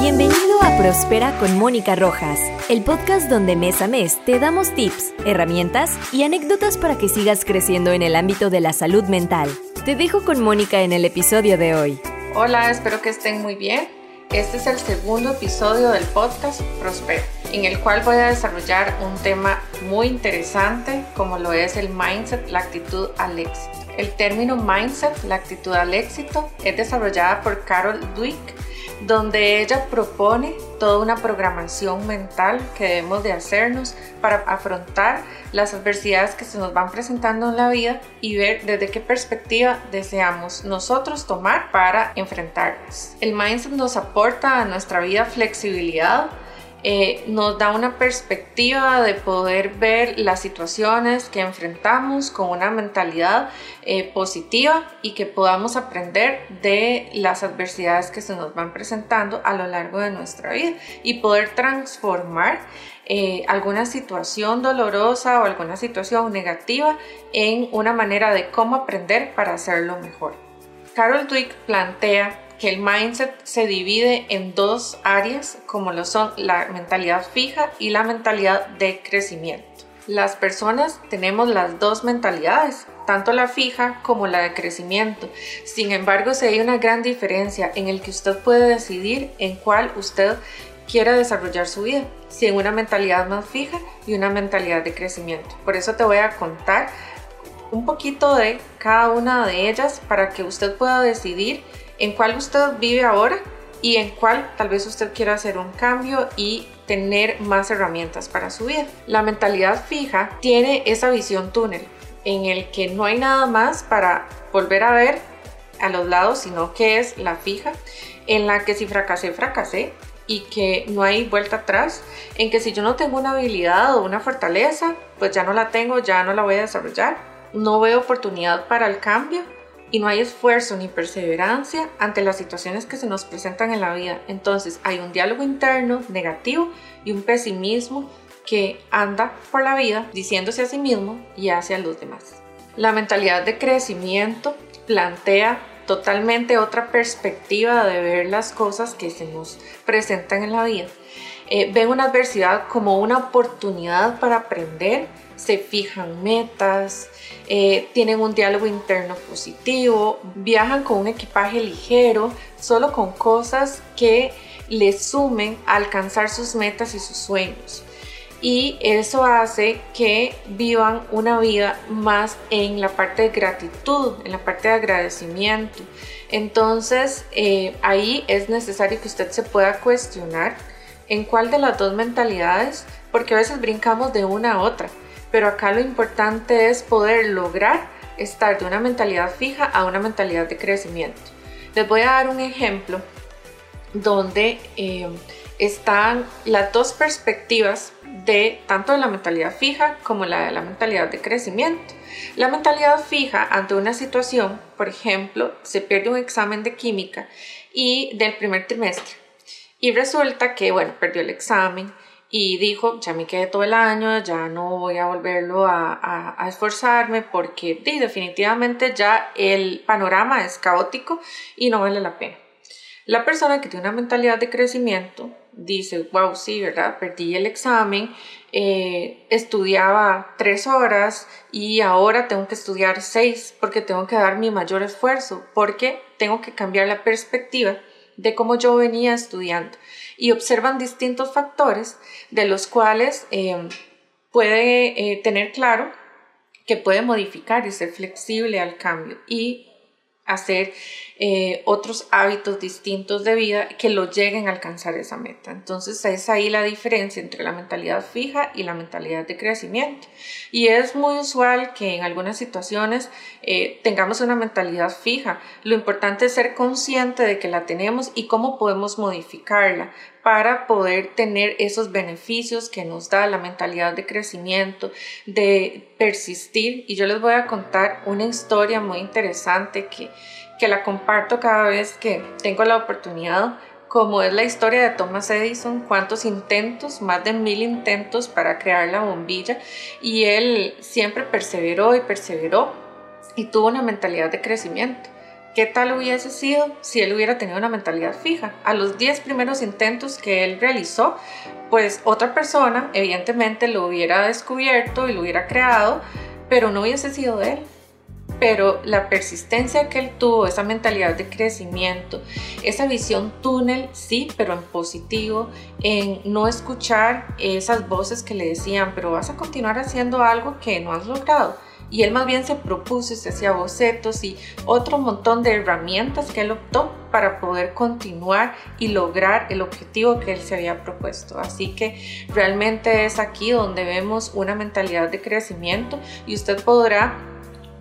Bienvenido a Prospera con Mónica Rojas, el podcast donde mes a mes te damos tips, herramientas y anécdotas para que sigas creciendo en el ámbito de la salud mental. Te dejo con Mónica en el episodio de hoy. Hola, espero que estén muy bien. Este es el segundo episodio del podcast Prospera, en el cual voy a desarrollar un tema muy interesante como lo es el mindset, la actitud al éxito. El término mindset, la actitud al éxito, es desarrollada por Carol Dweck donde ella propone toda una programación mental que debemos de hacernos para afrontar las adversidades que se nos van presentando en la vida y ver desde qué perspectiva deseamos nosotros tomar para enfrentarlas. El mindset nos aporta a nuestra vida flexibilidad, eh, nos da una perspectiva de poder ver las situaciones que enfrentamos con una mentalidad eh, positiva y que podamos aprender de las adversidades que se nos van presentando a lo largo de nuestra vida y poder transformar eh, alguna situación dolorosa o alguna situación negativa en una manera de cómo aprender para hacerlo mejor. Carol Dweck plantea que el mindset se divide en dos áreas como lo son la mentalidad fija y la mentalidad de crecimiento. Las personas tenemos las dos mentalidades, tanto la fija como la de crecimiento. Sin embargo, si hay una gran diferencia en el que usted puede decidir en cuál usted quiera desarrollar su vida, si en una mentalidad más fija y una mentalidad de crecimiento. Por eso te voy a contar un poquito de cada una de ellas para que usted pueda decidir en cuál usted vive ahora y en cuál tal vez usted quiera hacer un cambio y tener más herramientas para su vida. La mentalidad fija tiene esa visión túnel en el que no hay nada más para volver a ver a los lados, sino que es la fija, en la que si fracasé, fracasé y que no hay vuelta atrás, en que si yo no tengo una habilidad o una fortaleza, pues ya no la tengo, ya no la voy a desarrollar, no veo oportunidad para el cambio y no hay esfuerzo ni perseverancia ante las situaciones que se nos presentan en la vida. Entonces hay un diálogo interno negativo y un pesimismo que anda por la vida diciéndose a sí mismo y hacia los demás. La mentalidad de crecimiento plantea totalmente otra perspectiva de ver las cosas que se nos presentan en la vida. Eh, ven una adversidad como una oportunidad para aprender se fijan metas, eh, tienen un diálogo interno positivo, viajan con un equipaje ligero, solo con cosas que les sumen a alcanzar sus metas y sus sueños. Y eso hace que vivan una vida más en la parte de gratitud, en la parte de agradecimiento. Entonces eh, ahí es necesario que usted se pueda cuestionar en cuál de las dos mentalidades, porque a veces brincamos de una a otra pero acá lo importante es poder lograr estar de una mentalidad fija a una mentalidad de crecimiento. Les voy a dar un ejemplo donde eh, están las dos perspectivas de tanto de la mentalidad fija como la de la mentalidad de crecimiento. La mentalidad fija ante una situación, por ejemplo, se pierde un examen de química y del primer trimestre y resulta que, bueno, perdió el examen, y dijo, ya me quedé todo el año, ya no voy a volverlo a, esforzarme porque definitivamente ya el panorama es caótico y no vale la pena. La persona que tiene una mentalidad de crecimiento dice, wow, sí, ¿verdad? Perdí el examen, eh, estudiaba tres horas y ahora tengo que estudiar seis porque tengo que dar mi mayor esfuerzo, porque tengo que cambiar la perspectiva de cómo yo venía estudiando. Y observan distintos factores de los cuales eh, puede eh, tener claro que puede modificar y ser flexible al cambio. Y hacer eh, otros hábitos distintos de vida que lo lleguen a alcanzar esa meta. Entonces es ahí la diferencia entre la mentalidad fija y la mentalidad de crecimiento. Y es muy usual que en algunas situaciones eh, tengamos una mentalidad fija. Lo importante es ser consciente de que la tenemos y cómo podemos modificarla para poder tener esos beneficios que nos da la mentalidad de crecimiento, de persistir. Y yo les voy a contar una historia muy interesante que, que la comparto cada vez que tengo la oportunidad, como es la historia de Thomas Edison, cuántos intentos, más de mil intentos para crear la bombilla, y él siempre perseveró y perseveró y tuvo una mentalidad de crecimiento ¿Qué tal hubiese sido si él hubiera tenido una mentalidad fija? A los 10 primeros intentos que él realizó, pues otra persona evidentemente lo hubiera descubierto y lo hubiera creado, pero no hubiese sido él. Pero la persistencia que él tuvo, esa mentalidad de crecimiento, esa visión túnel, sí, pero en positivo, en no escuchar esas voces que le decían, pero vas a continuar haciendo algo que no has logrado y él más bien se propuso y se hacía bocetos y otro montón de herramientas que él optó para poder continuar y lograr el objetivo que él se había propuesto. Así que realmente es aquí donde vemos una mentalidad de crecimiento y usted podrá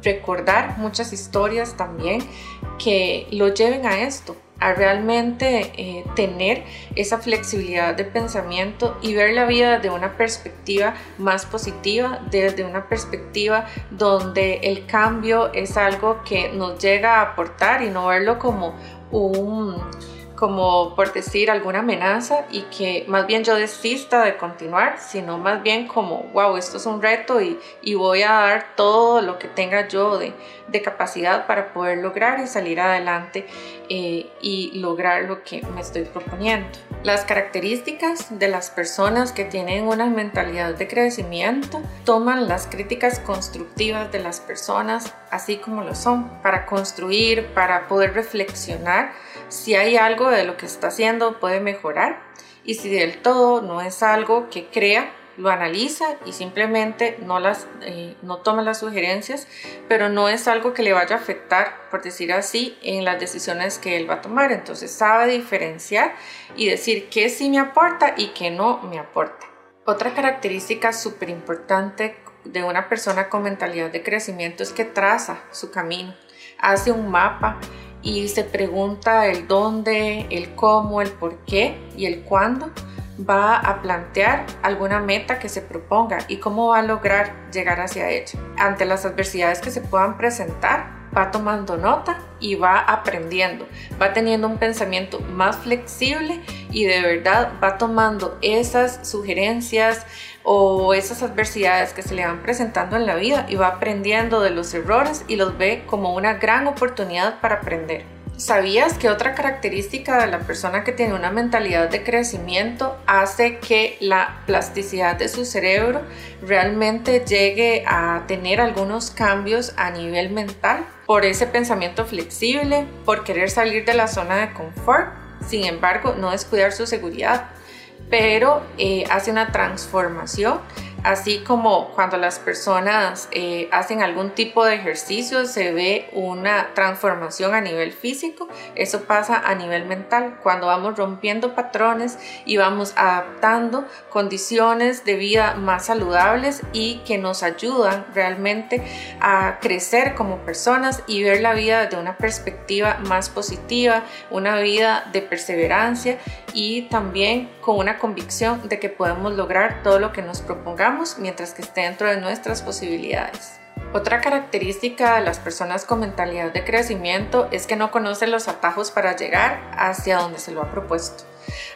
recordar muchas historias también que lo lleven a esto, a realmente eh, tener esa flexibilidad de pensamiento y ver la vida de una perspectiva más positiva, desde una perspectiva donde el cambio es algo que nos llega a aportar y no verlo como un como por decir alguna amenaza y que más bien yo desista de continuar, sino más bien como, wow, esto es un reto y, y voy a dar todo lo que tenga yo de, de capacidad para poder lograr y salir adelante eh, y lograr lo que me estoy proponiendo. Las características de las personas que tienen una mentalidad de crecimiento toman las críticas constructivas de las personas así como lo son, para construir, para poder reflexionar si hay algo de lo que está haciendo puede mejorar y si del todo no es algo que crea, lo analiza y simplemente no, las, eh, no toma las sugerencias, pero no es algo que le vaya a afectar, por decir así, en las decisiones que él va a tomar. Entonces sabe diferenciar y decir qué sí me aporta y qué no me aporta. Otra característica súper importante de una persona con mentalidad de crecimiento es que traza su camino, hace un mapa y se pregunta el dónde, el cómo, el por qué y el cuándo va a plantear alguna meta que se proponga y cómo va a lograr llegar hacia ella. Ante las adversidades que se puedan presentar, va tomando nota y va aprendiendo, va teniendo un pensamiento más flexible y de verdad va tomando esas sugerencias o esas adversidades que se le van presentando en la vida y va aprendiendo de los errores y los ve como una gran oportunidad para aprender. ¿Sabías que otra característica de la persona que tiene una mentalidad de crecimiento hace que la plasticidad de su cerebro realmente llegue a tener algunos cambios a nivel mental? Por ese pensamiento flexible, por querer salir de la zona de confort, sin embargo, no descuidar su seguridad, pero eh, hace una transformación Así como cuando las personas eh, hacen algún tipo de ejercicio se ve una transformación a nivel físico, eso pasa a nivel mental. Cuando vamos rompiendo patrones y vamos adaptando condiciones de vida más saludables y que nos ayudan realmente a crecer como personas y ver la vida de una perspectiva más positiva, una vida de perseverancia y también con una convicción de que podemos lograr todo lo que nos propongamos mientras que esté dentro de nuestras posibilidades. Otra característica de las personas con mentalidad de crecimiento es que no conocen los atajos para llegar hacia donde se lo ha propuesto.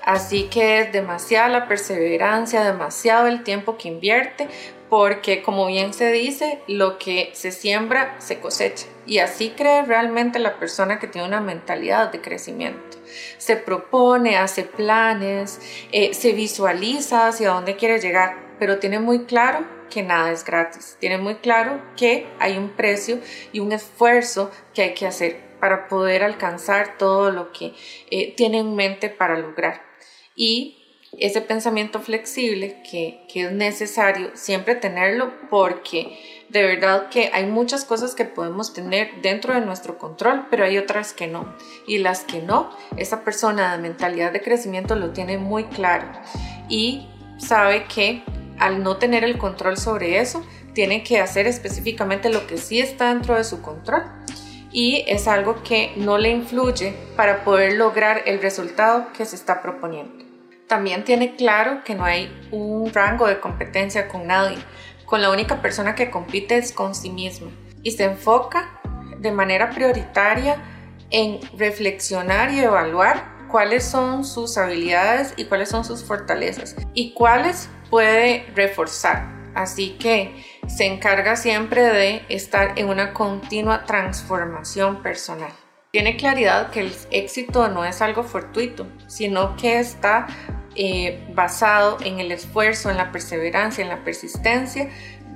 Así que es demasiada la perseverancia, demasiado el tiempo que invierte, porque como bien se dice, lo que se siembra se cosecha. Y así cree realmente la persona que tiene una mentalidad de crecimiento. Se propone, hace planes, eh, se visualiza hacia dónde quiere llegar pero tiene muy claro que nada es gratis. Tiene muy claro que hay un precio y un esfuerzo que hay que hacer para poder alcanzar todo lo que eh, tiene en mente para lograr. Y ese pensamiento flexible que, que, es necesario siempre tenerlo porque de verdad que hay muchas cosas que podemos tener dentro de nuestro control, pero hay otras que no. Y las que no, esa persona de mentalidad de crecimiento lo tiene muy claro y sabe que al no tener el control sobre eso, tiene que hacer específicamente lo que sí está dentro de su control y es algo que no le influye para poder lograr el resultado que se está proponiendo. También tiene claro que no hay un rango de competencia con nadie, con la única persona que compite es con sí misma y se enfoca de manera prioritaria en reflexionar y evaluar cuáles son sus habilidades y cuáles son sus fortalezas y cuáles puede reforzar. Así que se encarga siempre de estar en una continua transformación personal. Tiene claridad que el éxito no es algo fortuito, sino que está eh, basado en el esfuerzo, en la perseverancia, en la persistencia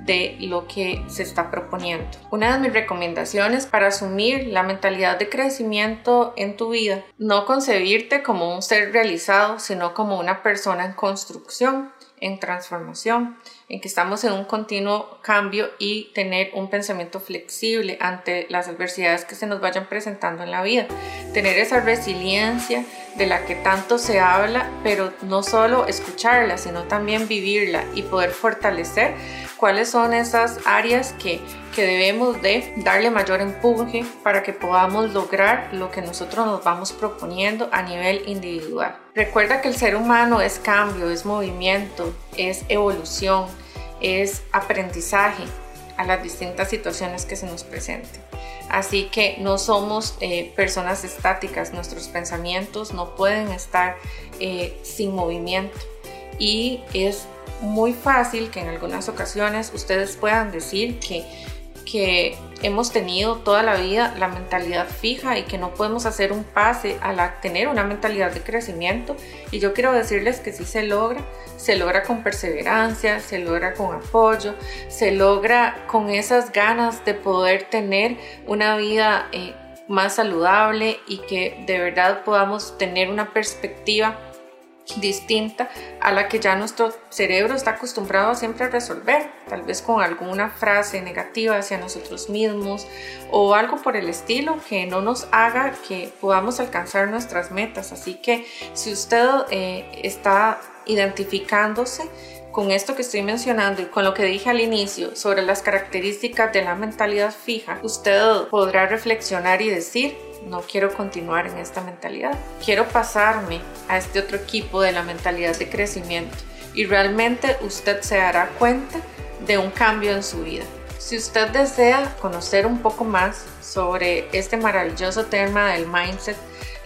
de lo que se está proponiendo. Una de mis recomendaciones para asumir la mentalidad de crecimiento en tu vida, no concebirte como un ser realizado, sino como una persona en construcción, en transformación en que estamos en un continuo cambio y tener un pensamiento flexible ante las adversidades que se nos vayan presentando en la vida. Tener esa resiliencia de la que tanto se habla, pero no solo escucharla, sino también vivirla y poder fortalecer cuáles son esas áreas que, que debemos de darle mayor empuje para que podamos lograr lo que nosotros nos vamos proponiendo a nivel individual. Recuerda que el ser humano es cambio, es movimiento, es evolución, es aprendizaje a las distintas situaciones que se nos presenten. Así que no somos eh, personas estáticas, nuestros pensamientos no pueden estar eh, sin movimiento y es muy fácil que en algunas ocasiones ustedes puedan decir que que hemos tenido toda la vida la mentalidad fija y que no podemos hacer un pase a tener una mentalidad de crecimiento. Y yo quiero decirles que sí se logra, se logra con perseverancia, se logra con apoyo, se logra con esas ganas de poder tener una vida eh, más saludable y que de verdad podamos tener una perspectiva distinta a la que ya nuestro cerebro está acostumbrado a siempre resolver, tal vez con alguna frase negativa hacia nosotros mismos o algo por el estilo que no nos haga que podamos alcanzar nuestras metas. Así que si usted eh, está identificándose con esto que estoy mencionando y con lo que dije al inicio sobre las características de la mentalidad fija, usted podrá reflexionar y decir, no quiero continuar en esta mentalidad. Quiero pasarme a este otro equipo de la mentalidad de crecimiento y realmente usted se dará cuenta de un cambio en su vida. Si usted desea conocer un poco más sobre este maravilloso tema del mindset,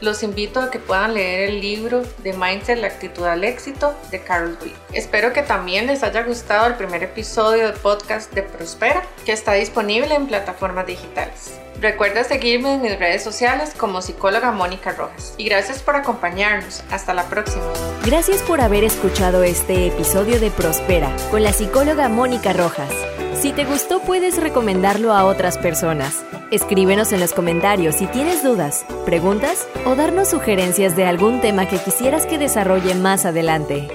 los invito a que puedan leer el libro de Mindset, la actitud al éxito de Carol Dweck. Espero que también les haya gustado el primer episodio de podcast de Prospera, que está disponible en plataformas digitales. Recuerda seguirme en mis redes sociales como psicóloga Mónica Rojas. Y gracias por acompañarnos. Hasta la próxima. Gracias por haber escuchado este episodio de Prospera con la psicóloga Mónica Rojas. Si te gustó puedes recomendarlo a otras personas. Escríbenos en los comentarios si tienes dudas, preguntas o darnos sugerencias de algún tema que quisieras que desarrolle más adelante.